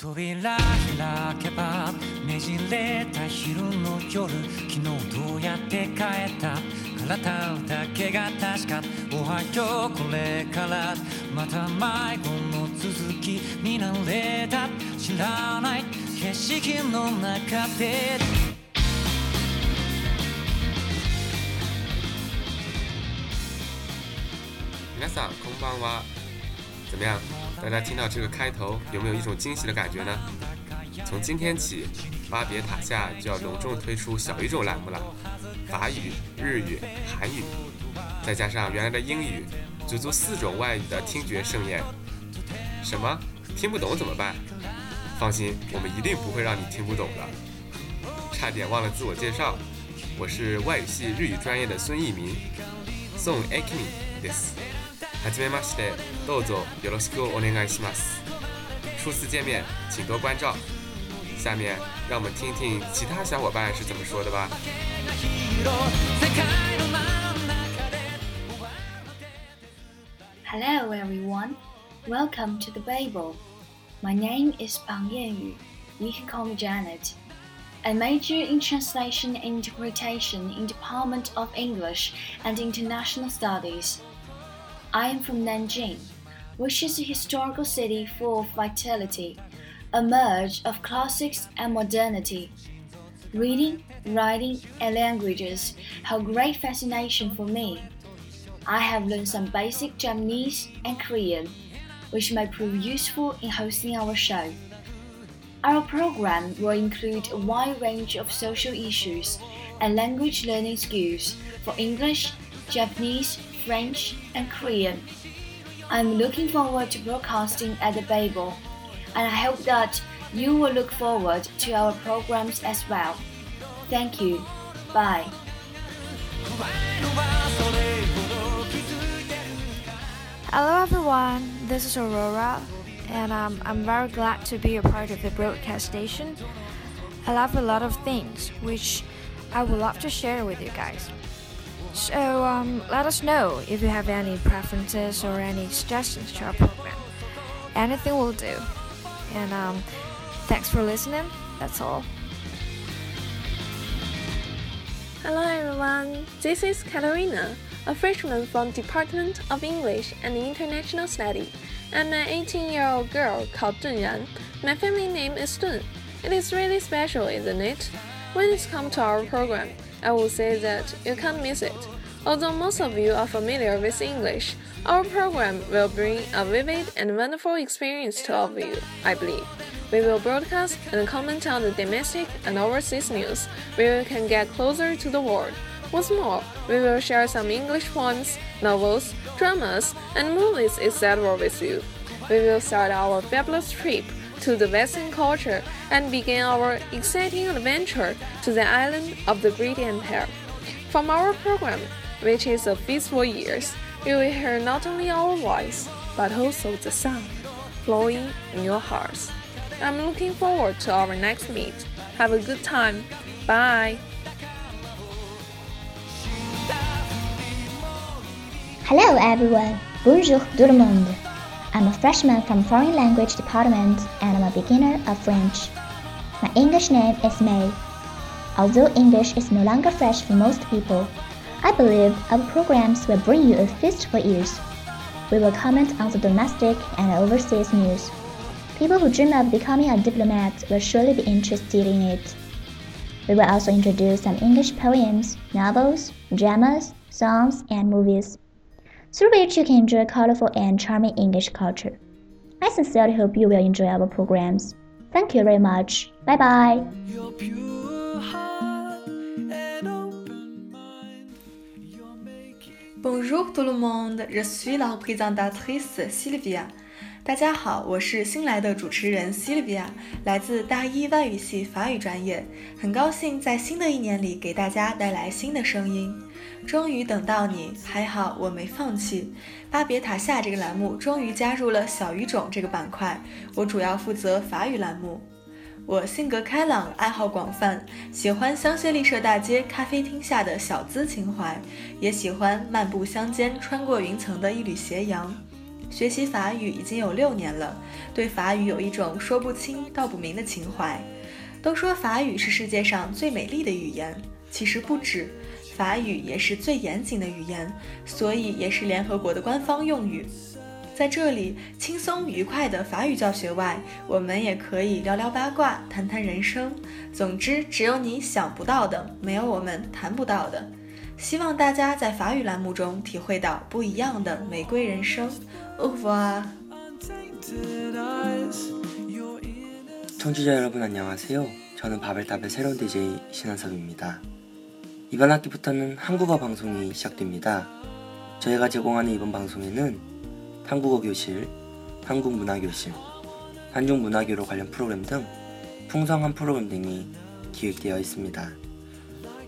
扉開けばねじれた昼の夜昨日どうやって帰った？体だけが確か。おはようこれから。また迷子の続き見慣れた。知らない景色の中で。皆さんこんばんは。怎么样？大家听到这个开头，有没有一种惊喜的感觉呢？从今天起，巴别塔下就要隆重推出小语种栏目了，法语、日语、韩语，再加上原来的英语，足足四种外语的听觉盛宴。什么？听不懂怎么办？放心，我们一定不会让你听不懂的。差点忘了自我介绍，我是外语系日语专业的孙一鸣，宋 Akimi です。はじめまして、どうぞよろしくお願いします。初次见面，请多关照。下面让我们听听其他小伙伴是怎么说的吧。Hello everyone, welcome to the Babel. My name is Pang Yanyu. You can call me Janet. I major in translation and interpretation in Department of English and International Studies. I am from Nanjing, which is a historical city full of vitality, a merge of classics and modernity. Reading, writing, and languages have great fascination for me. I have learned some basic Japanese and Korean, which may prove useful in hosting our show. Our program will include a wide range of social issues and language learning skills for English, Japanese, French, and Korean. I'm looking forward to broadcasting at the Babel, and I hope that you will look forward to our programs as well. Thank you. Bye. Hello everyone, this is Aurora, and um, I'm very glad to be a part of the broadcast station. I love a lot of things, which I would love to share with you guys. So um, let us know if you have any preferences or any suggestions to our program. Anything will do. And um, thanks for listening. That's all. Hello everyone, this is Katarina, a freshman from Department of English and International Study. I'm an 18-year-old girl called Dun Yan. My family name is Dun. It is really special, isn't it? When it's come to our program, I will say that you can't miss it. Although most of you are familiar with English, our program will bring a vivid and wonderful experience to all of you, I believe. We will broadcast and comment on the domestic and overseas news, where you can get closer to the world. What's more, we will share some English poems, novels, dramas, and movies, etc. with you. We will start our fabulous trip to the Western culture and begin our exciting adventure to the island of the Great Empire. From our program, which is of peaceful years, you will hear not only our voice, but also the sound flowing in your hearts. I'm looking forward to our next meet. Have a good time. Bye. Hello everyone. Bonjour tout le monde. I'm a freshman from Foreign Language Department and I'm a beginner of French. My English name is May. Although English is no longer fresh for most people, I believe our programs will bring you a feast for ears. We will comment on the domestic and overseas news. People who dream of becoming a diplomat will surely be interested in it. We will also introduce some English poems, novels, dramas, songs, and movies through which you can enjoy colorful and charming English culture. I sincerely hope you will enjoy our programs. Thank you very much. Bye bye. Bonjour tout le monde, je suis la présentatrice Sylvia. 大家好，我是新来的主持人 Sylvia，来自大一外语系法语专业，很高兴在新的一年里给大家带来新的声音。终于等到你，还好我没放弃。巴别塔下这个栏目终于加入了小语种这个板块，我主要负责法语栏目。我性格开朗，爱好广泛，喜欢香榭丽舍大街咖啡厅下的小资情怀，也喜欢漫步乡间穿过云层的一缕斜阳。学习法语已经有六年了，对法语有一种说不清道不明的情怀。都说法语是世界上最美丽的语言，其实不止，法语也是最严谨的语言，所以也是联合国的官方用语。在这里，轻松愉快的法语教学外，我们也可以聊聊八卦，谈谈人生。总之，只有你想不到的，没有我们谈不到的。 希望大家在法语栏目中体会到不一样的玫瑰人生。Au revoir。 청취자 여러분 안녕하세요. 저는 바벨탑의 새로운 DJ 신한섭입니다. 이번 학기부터는 한국어 방송이 시작됩니다. 저희가 제공하는 이번 방송에는 한국어 교실, 한국 문화 교실, 한중 문화교로 관련 프로그램 등 풍성한 프로그램 등이 기획되어 있습니다.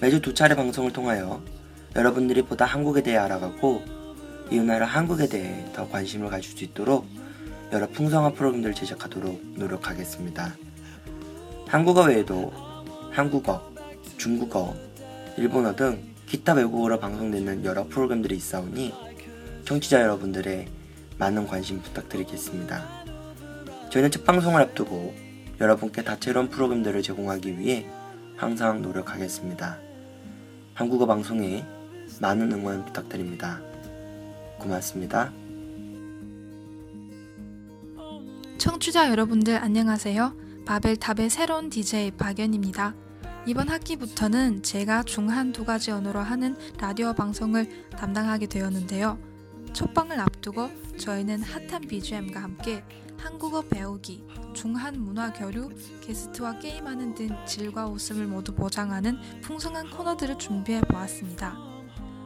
매주 두 차례 방송을 통하여 여러분들이 보다 한국에 대해 알아가고 이웃나라 한국에 대해 더 관심을 가질 수 있도록 여러 풍성한 프로그램들을 제작하도록 노력하겠습니다. 한국어 외에도 한국어, 중국어, 일본어 등 기타 외국어로 방송되는 여러 프로그램들이 있사오니 청취자 여러분들의 많은 관심 부탁드리겠습니다. 저희는 첫 방송을 앞두고 여러분께 다채로운 프로그램들을 제공하기 위해 항상 노력하겠습니다. 한국어 방송에 많은 응원 부탁드립니다. 고맙습니다. 청취자 여러분들 안녕하세요. 바벨탑의 새로운 DJ 박연입니다. 이번 학기부터는 제가 중한 두 가지 언어로 하는 라디오 방송을 담당하게 되었는데요. 첫 방을 앞두고 저희는 핫한 BGM과 함께 한국어 배우기, 중한 문화 교류, 게스트와 게임하는 등 질과 웃음을 모두 보장하는 풍성한 코너들을 준비해 보았습니다.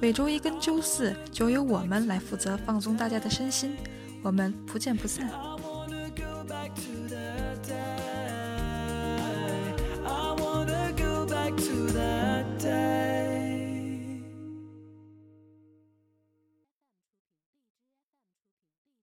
每周一跟周四就由我们来负责放松大家的身心。我们不见不散。